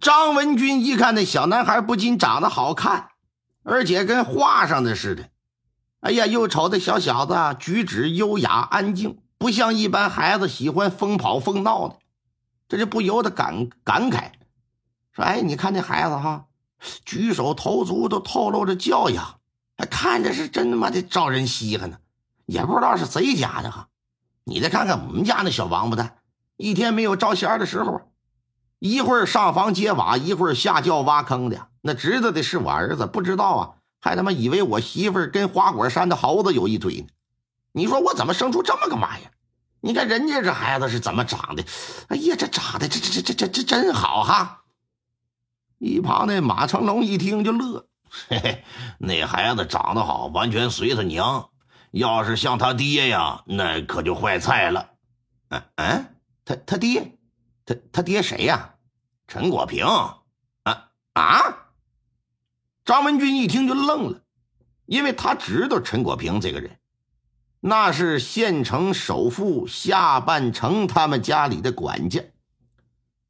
张文军一看那小男孩，不仅长得好看，而且跟画上的似的。哎呀，又瞅这小小子举止优雅安静，不像一般孩子喜欢疯跑疯闹的，这就不由得感感慨说：“哎，你看这孩子哈，举手投足都透露着教养，还看着是真他妈的招人稀罕呢。也不知道是谁家的哈。你再看看我们家那小王八蛋，一天没有招贤的时候，一会儿上房揭瓦，一会儿下窖挖坑的，那知道的是我儿子，不知道啊。”还他妈以为我媳妇跟花果山的猴子有一腿呢？你说我怎么生出这么个玩意儿？你看人家这孩子是怎么长的？哎呀，这长得这这这这这这真好哈！一旁那马成龙一听就乐，嘿嘿，那孩子长得好，完全随他娘。要是像他爹呀，那可就坏菜了。嗯嗯，他他爹，他他爹谁呀？陈国平啊啊！张文军一听就愣了，因为他知道陈国平这个人，那是县城首富夏半城他们家里的管家，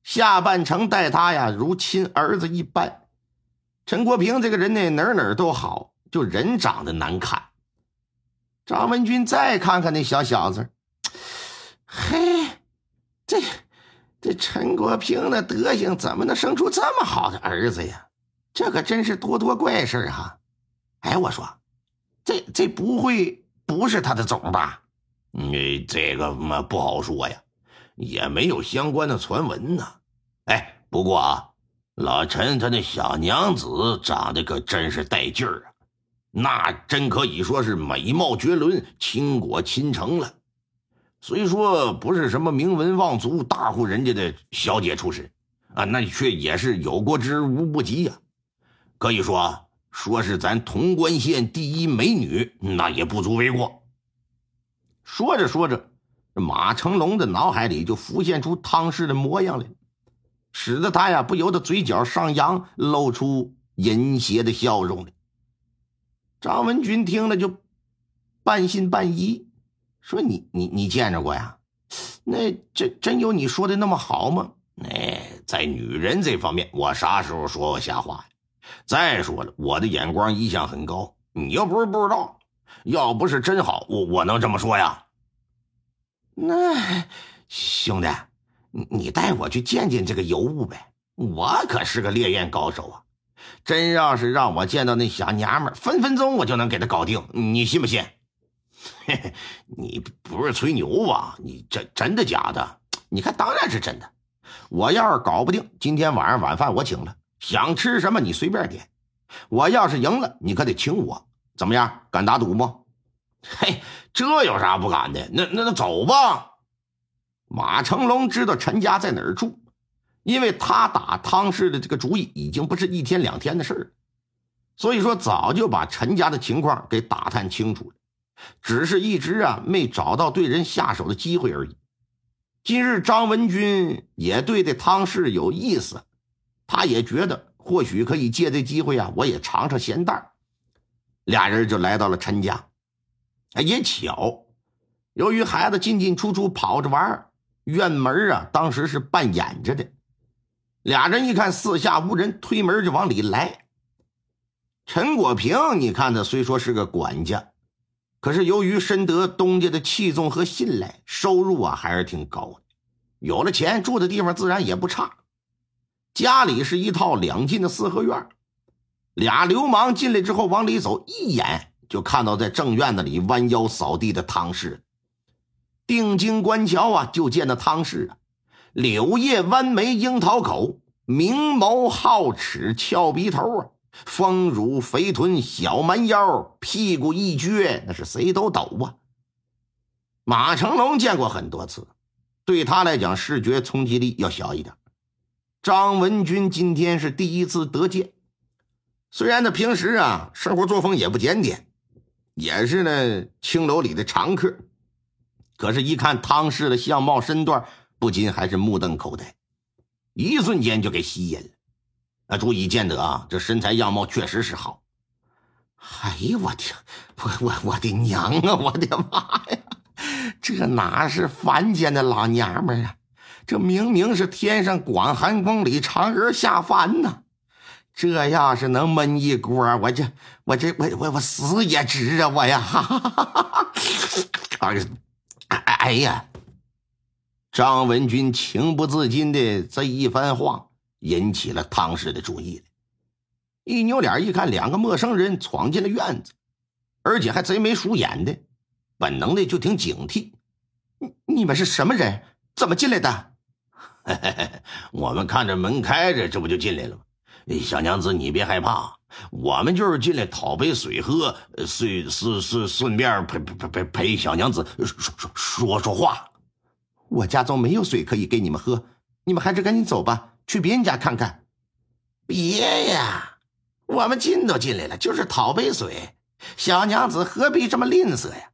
夏半城待他呀如亲儿子一般。陈国平这个人呢，哪哪都好，就人长得难看。张文军再看看那小小子，嘿，这这陈国平的德行，怎么能生出这么好的儿子呀？这可真是多多怪事哈！哎，我说，这这不会不是他的种吧？你，这个嘛不好说呀，也没有相关的传闻呢。哎，不过啊，老陈他那小娘子长得可真是带劲儿啊，那真可以说是美貌绝伦、倾国倾城了。虽说不是什么名门望族、大户人家的小姐出身啊，那却也是有过之无不及呀。可以说，说是咱潼关县第一美女，那也不足为过。说着说着，马成龙的脑海里就浮现出汤氏的模样来，使得他呀不由得嘴角上扬，露出淫邪的笑容来。张文军听了就半信半疑，说：“你你你见着过呀？那这真有你说的那么好吗？”哎，在女人这方面，我啥时候说过瞎话呀？再说了，我的眼光一向很高，你又不是不知道。要不是真好，我我能这么说呀？那兄弟，你你带我去见见这个尤物呗。我可是个烈焰高手啊！真要是让我见到那小娘们，分分钟我就能给她搞定，你信不信？嘿嘿，你不是吹牛吧？你真真的假的？你看，当然是真的。我要是搞不定，今天晚上晚饭我请了。想吃什么你随便点，我要是赢了，你可得请我，怎么样？敢打赌不？嘿，这有啥不敢的？那那那走吧。马成龙知道陈家在哪儿住，因为他打汤氏的这个主意已经不是一天两天的事儿，所以说早就把陈家的情况给打探清楚了，只是一直啊没找到对人下手的机会而已。今日张文军也对这汤氏有意思。他也觉得或许可以借这机会啊，我也尝尝咸淡。俩人就来到了陈家。哎，也巧，由于孩子进进出出跑着玩，院门啊当时是半掩着的。俩人一看四下无人，推门就往里来。陈国平，你看他虽说是个管家，可是由于深得东家的器重和信赖，收入啊还是挺高的。有了钱，住的地方自然也不差。家里是一套两进的四合院，俩流氓进来之后往里走，一眼就看到在正院子里弯腰扫地的汤氏。定睛观瞧啊，就见那汤氏啊，柳叶弯眉，樱桃口，明眸皓齿，翘鼻头啊，丰乳肥臀，小蛮腰，屁股一撅，那是谁都抖啊。马成龙见过很多次，对他来讲，视觉冲击力要小一点。张文军今天是第一次得见，虽然他平时啊生活作风也不检点，也是呢青楼里的常客，可是，一看汤氏的相貌身段，不禁还是目瞪口呆，一瞬间就给吸引了。啊，足以见得啊，这身材样貌确实是好。哎呦我天，我我我的娘啊，我的妈呀，这哪是凡间的老娘们啊！这明明是天上广寒宫里嫦娥下凡呐！这要是能闷一锅，我这我这我我我死也值啊！我呀，哈哈哈哈 哎哎呀！张文军情不自禁的这一番话，引起了汤氏的注意。一扭脸一看，两个陌生人闯进了院子，而且还贼眉鼠眼的，本能的就挺警惕。你你们是什么人？怎么进来的？我们看着门开着，这不就进来了吗？小娘子，你别害怕，我们就是进来讨杯水喝，顺顺顺顺便陪陪陪陪小娘子说说说说话。我家中没有水可以给你们喝，你们还是赶紧走吧，去别人家看看。别呀，我们进都进来了，就是讨杯水，小娘子何必这么吝啬呀？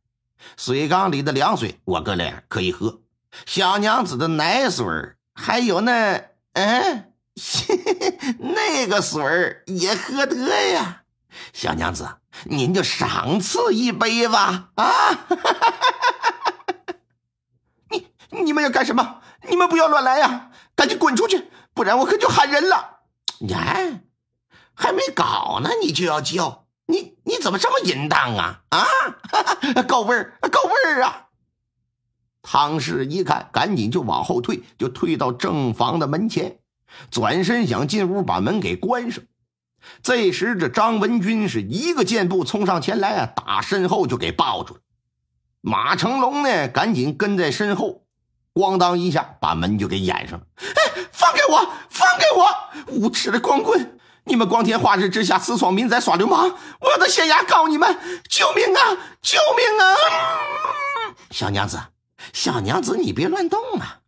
水缸里的凉水，我哥俩可以喝；小娘子的奶水还有那嗯，那个水也喝得呀。小娘子，您就赏赐一杯吧！啊！你你们要干什么？你们不要乱来呀！赶紧滚出去，不然我可就喊人了。呀，还没搞呢，你就要叫？你你怎么这么淫荡啊？啊，够味儿，够味儿啊！汤氏一看，赶紧就往后退，就退到正房的门前，转身想进屋把门给关上。这时，这张文军是一个箭步冲上前来啊，打身后就给抱住了。马成龙呢，赶紧跟在身后。咣当一下，把门就给掩上了。哎，放开我！放开我！无耻的光棍！你们光天化日之下私闯民宅耍流氓，我的县衙告你们！救命啊！救命啊！小娘子，小娘子，你别乱动啊！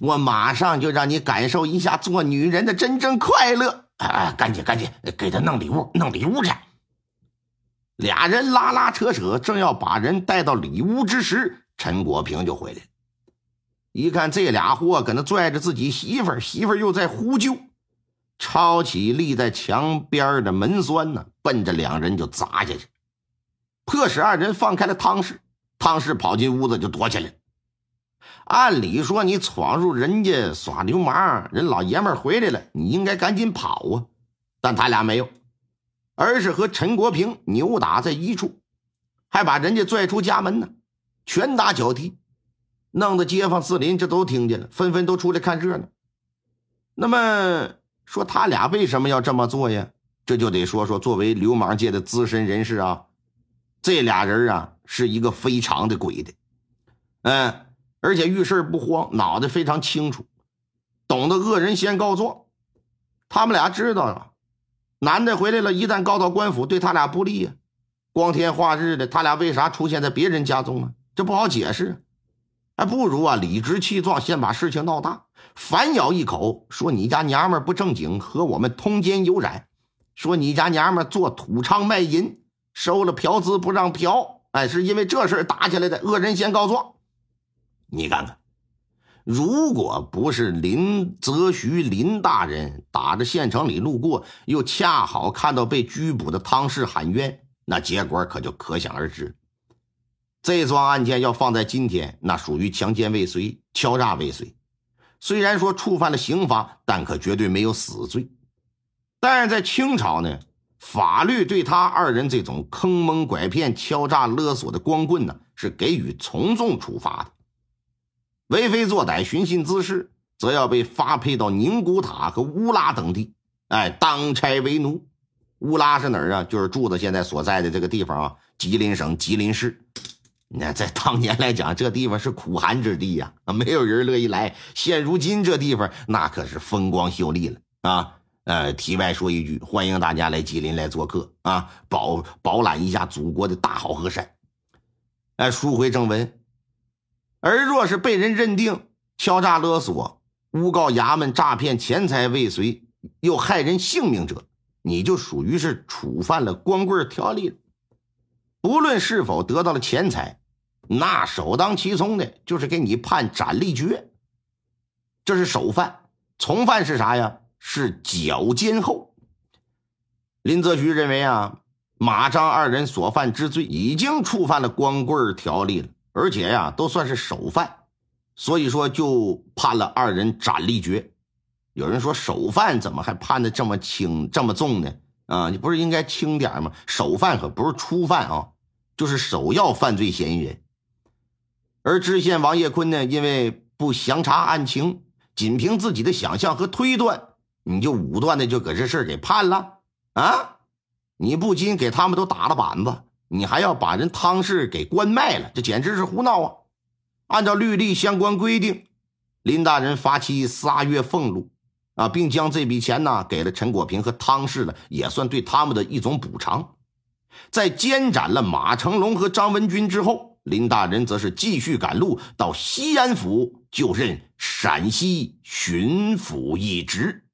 我马上就让你感受一下做女人的真正快乐！啊，赶紧赶紧给他弄礼物，弄礼物去！俩人拉拉扯扯，正要把人带到里屋之时，陈国平就回来了。一看这俩货搁那拽着自己媳妇儿，媳妇儿又在呼救，抄起立在墙边的门栓呢，奔着两人就砸下去，迫使二人放开了汤氏。汤氏跑进屋子就躲起来。按理说，你闯入人家耍流氓，人老爷们回来了，你应该赶紧跑啊！但他俩没有，而是和陈国平扭打在一处，还把人家拽出家门呢，拳打脚踢。弄得街坊四邻这都听见了，纷纷都出来看热闹。那么说他俩为什么要这么做呀？这就得说说作为流氓界的资深人士啊，这俩人啊是一个非常的鬼的，嗯，而且遇事不慌，脑袋非常清楚，懂得恶人先告状。他们俩知道啊，男的回来了，一旦告到官府，对他俩不利呀。光天化日的，他俩为啥出现在别人家中啊？这不好解释。还不如啊，理直气壮，先把事情闹大，反咬一口，说你家娘们不正经，和我们通奸有染，说你家娘们做土娼卖淫，收了嫖资不让嫖，哎，是因为这事打起来的，恶人先告状。你看看，如果不是林则徐林大人打着县城里路过，又恰好看到被拘捕的汤氏喊冤，那结果可就可想而知。这桩案件要放在今天，那属于强奸未遂、敲诈未遂。虽然说触犯了刑法，但可绝对没有死罪。但是在清朝呢，法律对他二人这种坑蒙拐骗、敲诈勒索的光棍呢，是给予从重处罚的。为非作歹、寻衅滋事，则要被发配到宁古塔和乌拉等地，哎，当差为奴。乌拉是哪儿啊？就是柱子现在所在的这个地方啊，吉林省吉林市。那在当年来讲，这地方是苦寒之地呀，啊，没有人乐意来。现如今这地方那可是风光秀丽了啊！呃，题外说一句，欢迎大家来吉林来做客啊，饱饱览一下祖国的大好河山。哎，书回正文，而若是被人认定敲诈勒索、诬告衙门诈骗钱财未遂，又害人性命者，你就属于是触犯了光棍条例了。不论是否得到了钱财。那首当其冲的就是给你判斩立决，这是首犯。从犯是啥呀？是绞监后。林则徐认为啊，马张二人所犯之罪已经触犯了光棍条例了，而且呀，都算是首犯，所以说就判了二人斩立决。有人说首犯怎么还判的这么轻这么重呢？啊，你不是应该轻点吗？首犯可不是初犯啊，就是首要犯罪嫌疑人。而知县王业坤呢，因为不详查案情，仅凭自己的想象和推断，你就武断的就搁这事给判了啊！你不仅给他们都打了板子，你还要把人汤氏给关卖了，这简直是胡闹啊！按照律例相关规定，林大人发其仨月俸禄，啊，并将这笔钱呢给了陈国平和汤氏了，也算对他们的一种补偿。在监斩了马成龙和张文军之后，林大人则是继续赶路到西安府就任陕西巡抚一职。